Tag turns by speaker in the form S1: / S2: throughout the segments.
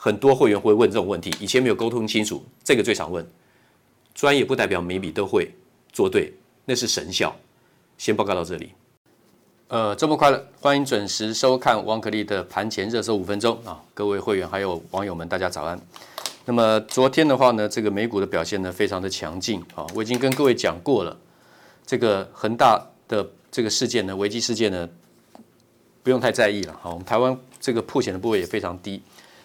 S1: 很多会员会问这种问题，以前没有沟通清楚，这个最常问。专业不代表每笔都会做对，那是神效。先报告到这里。呃，周末快乐！欢迎准时收看王可立的盘前热搜五分钟啊！各位会员还有网友们，大家早安。那么昨天的话呢，这个美股的表现呢，非常的强劲啊！我已经跟各位讲过了，这个恒大的这个事件呢，危机事件呢，不用太在意了。好，我们台湾这个破险的部位也非常低，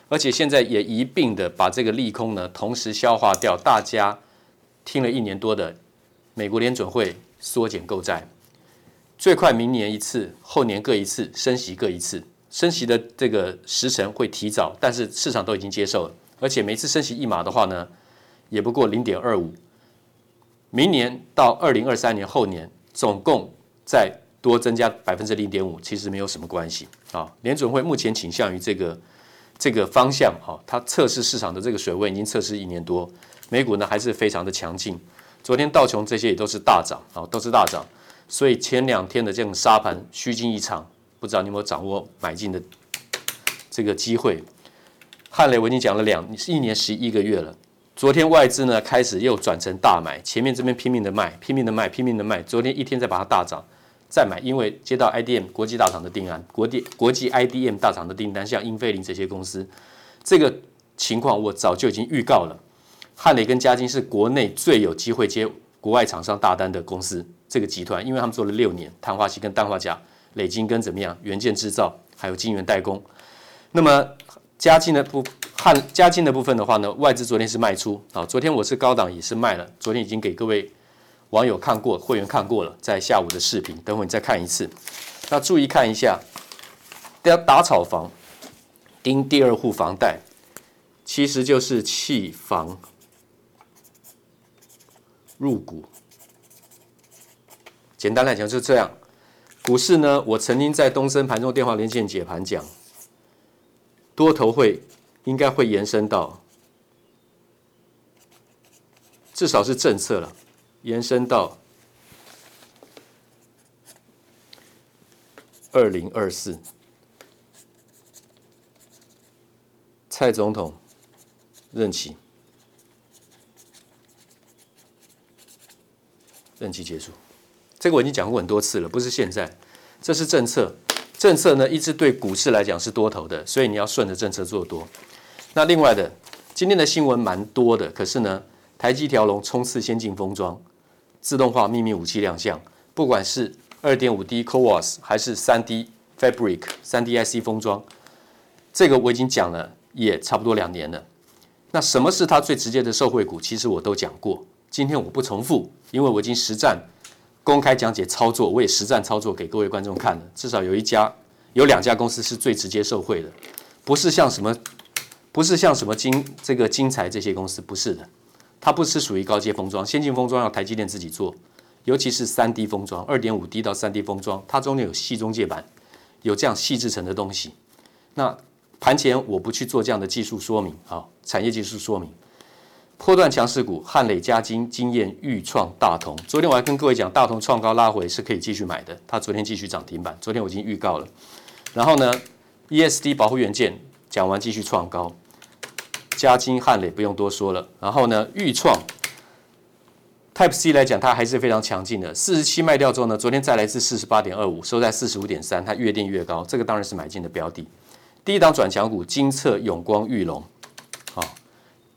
S1: 而且现在也一并的把这个利空呢，同时消化掉。大家听了一年多的美国联准会缩减购债。最快明年一次，后年各一次，升息各一次，升息的这个时程会提早，但是市场都已经接受了，而且每次升息一码的话呢，也不过零点二五，明年到二零二三年后年，总共再多增加百分之零点五，其实没有什么关系啊。联准会目前倾向于这个这个方向，哈，它测试市场的这个水位已经测试一年多，美股呢还是非常的强劲，昨天道琼这些也都是大涨啊，都是大涨。所以前两天的这种杀盘虚惊一场，不知道你有没有掌握买进的这个机会？汉磊我已经讲了两一年十一个月了，昨天外资呢开始又转成大买，前面这边拼命的卖，拼命的卖，拼命的卖，昨天一天再把它大涨，再买，因为接到 IDM 国际大厂的订单，国际国际 IDM 大厂的订单，像英飞凌这些公司，这个情况我早就已经预告了。汉磊跟嘉金是国内最有机会接国外厂商大单的公司。这个集团，因为他们做了六年碳化矽跟氮化镓、磊晶跟怎么样元件制造，还有晶圆代工。那么嘉金的部汉嘉金的部分的话呢，外资昨天是卖出啊，昨天我是高档也是卖了，昨天已经给各位网友看过，会员看过了，在下午的视频，等会你再看一次。那注意看一下，要打炒房，盯第二户房贷，其实就是弃房入股。简单来讲就这样，股市呢，我曾经在东森盘中电话连线解盘讲，多头会应该会延伸到，至少是政策了，延伸到二零二四，蔡总统任期。任期结束，这个我已经讲过很多次了，不是现在，这是政策，政策呢一直对股市来讲是多头的，所以你要顺着政策做多。那另外的，今天的新闻蛮多的，可是呢，台积条龙冲刺先进封装，自动化秘密武器亮相，不管是二点五 D CoWoS 还是三 D Fabric 三 D IC 封装，这个我已经讲了，也差不多两年了。那什么是它最直接的受惠股？其实我都讲过，今天我不重复，因为我已经实战公开讲解操作，我也实战操作给各位观众看了。至少有一家、有两家公司是最直接受惠的，不是像什么，不是像什么金这个金财这些公司，不是的，它不是属于高阶封装，先进封装要台积电自己做。尤其是三 D 封装，二点五 D 到三 D 封装，它中间有细中介板，有这样细制成的东西。那盘前我不去做这样的技术说明啊，产业技术说明。破断强势股，汉磊、嘉晶、晶焱、钰创、大同。昨天我还跟各位讲，大同创高拉回是可以继续买的，它昨天继续涨停板。昨天我已经预告了。然后呢，ESD 保护元件讲完继续创高，嘉金、汉磊不用多说了。然后呢，钰创。Type C 来讲，它还是非常强劲的。四十七卖掉之后呢，昨天再来一次四十八点二五，收在四十五点三，它越垫越高，这个当然是买进的标的。第一档转强股，精测、永光、裕隆，好，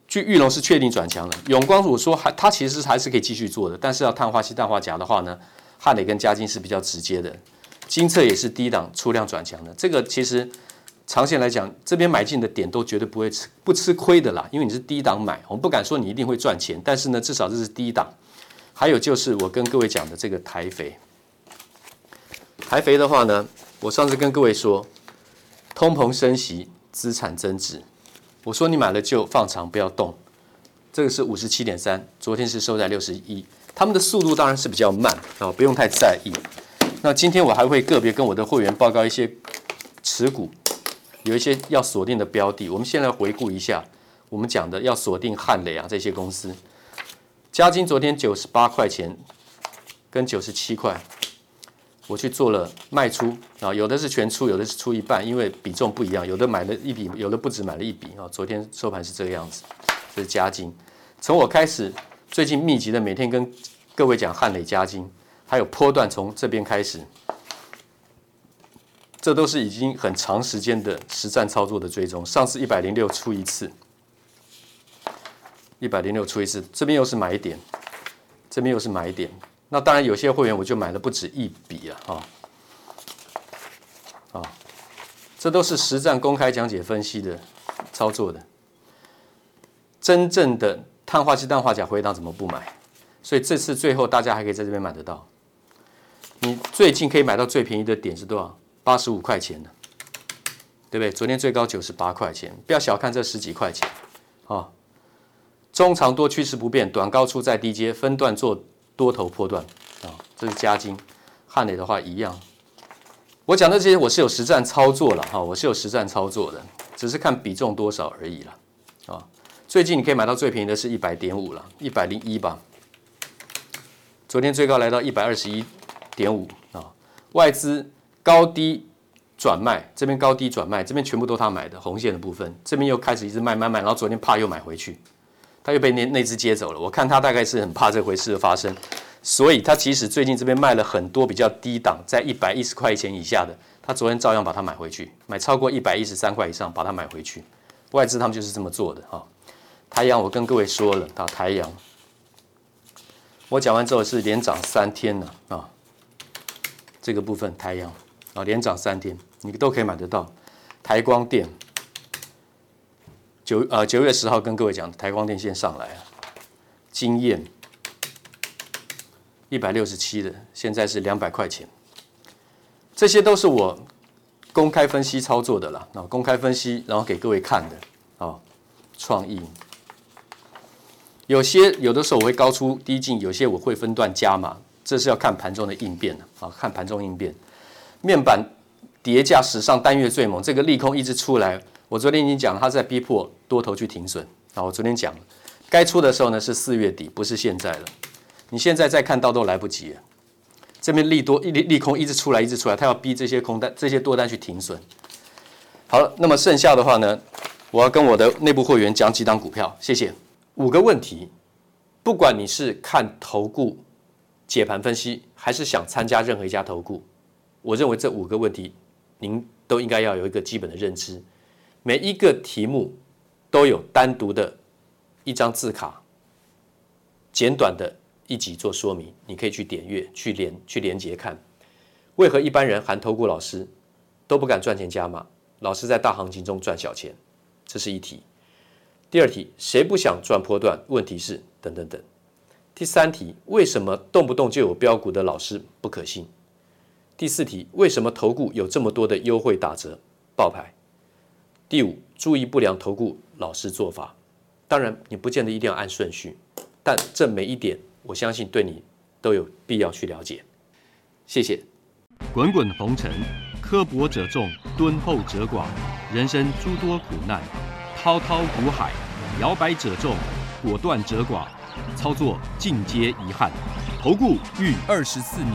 S1: 据裕隆是确定转强了。永光我说还，它其实还是可以继续做的，但是要碳化硅、氮化镓的话呢，汉磊跟嘉金是比较直接的。精测也是第一档出量转强的，这个其实长线来讲，这边买进的点都绝对不会吃不吃亏的啦，因为你是低档买，我们不敢说你一定会赚钱，但是呢，至少这是低档。还有就是我跟各位讲的这个台肥，台肥的话呢，我上次跟各位说，通膨升息，资产增值，我说你买了就放长不要动，这个是五十七点三，昨天是收在六十一，他们的速度当然是比较慢啊，不用太在意。那今天我还会个别跟我的会员报告一些持股，有一些要锁定的标的，我们先来回顾一下我们讲的要锁定汉磊啊这些公司。嘉金昨天九十八块钱跟九十七块，我去做了卖出啊，有的是全出，有的是出一半，因为比重不一样，有的买了一笔，有的不止买了一笔啊。昨天收盘是这个样子，这是嘉金。从我开始最近密集的每天跟各位讲汉磊、嘉金，还有波段从这边开始，这都是已经很长时间的实战操作的追踪。上次一百零六出一次。一百零六出一次，这边又是买点，这边又是买点。那当然有些会员我就买了不止一笔了啊啊！这都是实战公开讲解分析的操作的。真正的碳化硅、氮化镓回档怎么不买？所以这次最后大家还可以在这边买得到。你最近可以买到最便宜的点是多少？八十五块钱的，对不对？昨天最高九十八块钱，不要小看这十几块钱啊！中长多趋势不变，短高出在低阶，分段做多头破段啊，这是加金、汉磊的话一样。我讲的这些我是有实战操作了哈，我是有实战操作的，只是看比重多少而已了啊。最近你可以买到最便宜的是一百点五了，一百零一吧。昨天最高来到一百二十一点五啊，外资高低转卖，这边高低转卖，这边全部都他买的红线的部分，这边又开始一直卖卖卖，然后昨天怕又买回去。他又被那那只接走了，我看他大概是很怕这回事的发生，所以他其实最近这边卖了很多比较低档，在一百一十块钱以下的，他昨天照样把它买回去，买超过一百一十三块以上把它买回去。外资他们就是这么做的哈。台阳我跟各位说了，到台阳，我讲完之后是连涨三天了啊，这个部分台阳啊连涨三天，你都可以买得到。台光电。九呃九月十号跟各位讲，台光电线上来了，晶焱一百六十七的，现在是两百块钱，这些都是我公开分析操作的啦，啊，公开分析然后给各位看的啊，创意，有些有的时候我会高出低进，有些我会分段加码，这是要看盘中的应变的啊，看盘中应变，面板叠价史上单月最猛，这个利空一直出来。我昨天已经讲了，他在逼迫多头去停损啊！我昨天讲了，该出的时候呢是四月底，不是现在了。你现在再看到都来不及了。这边利多利利空一直出来，一直出来，他要逼这些空单、这些多单去停损。好了，那么剩下的话呢，我要跟我的内部会员讲几档股票，谢谢。五个问题，不管你是看投顾解盘分析，还是想参加任何一家投顾，我认为这五个问题您都应该要有一个基本的认知。每一个题目都有单独的一张字卡，简短的。一集做说明，你可以去点阅、去连、去连接看。为何一般人含投顾老师都不敢赚钱加码？老师在大行情中赚小钱，这是一题。第二题，谁不想赚波段？问题是等等等。第三题，为什么动不动就有标股的老师不可信？第四题，为什么投顾有这么多的优惠打折报牌？第五，注意不良投顾老师做法。当然，你不见得一定要按顺序，但这每一点。我相信对你都有必要去了解，谢谢。
S2: 滚滚红尘，刻薄者众，敦厚者寡；人生诸多苦难，滔滔苦海，摇摆者众，果断者寡。操作尽皆遗憾。投顾逾二十四年，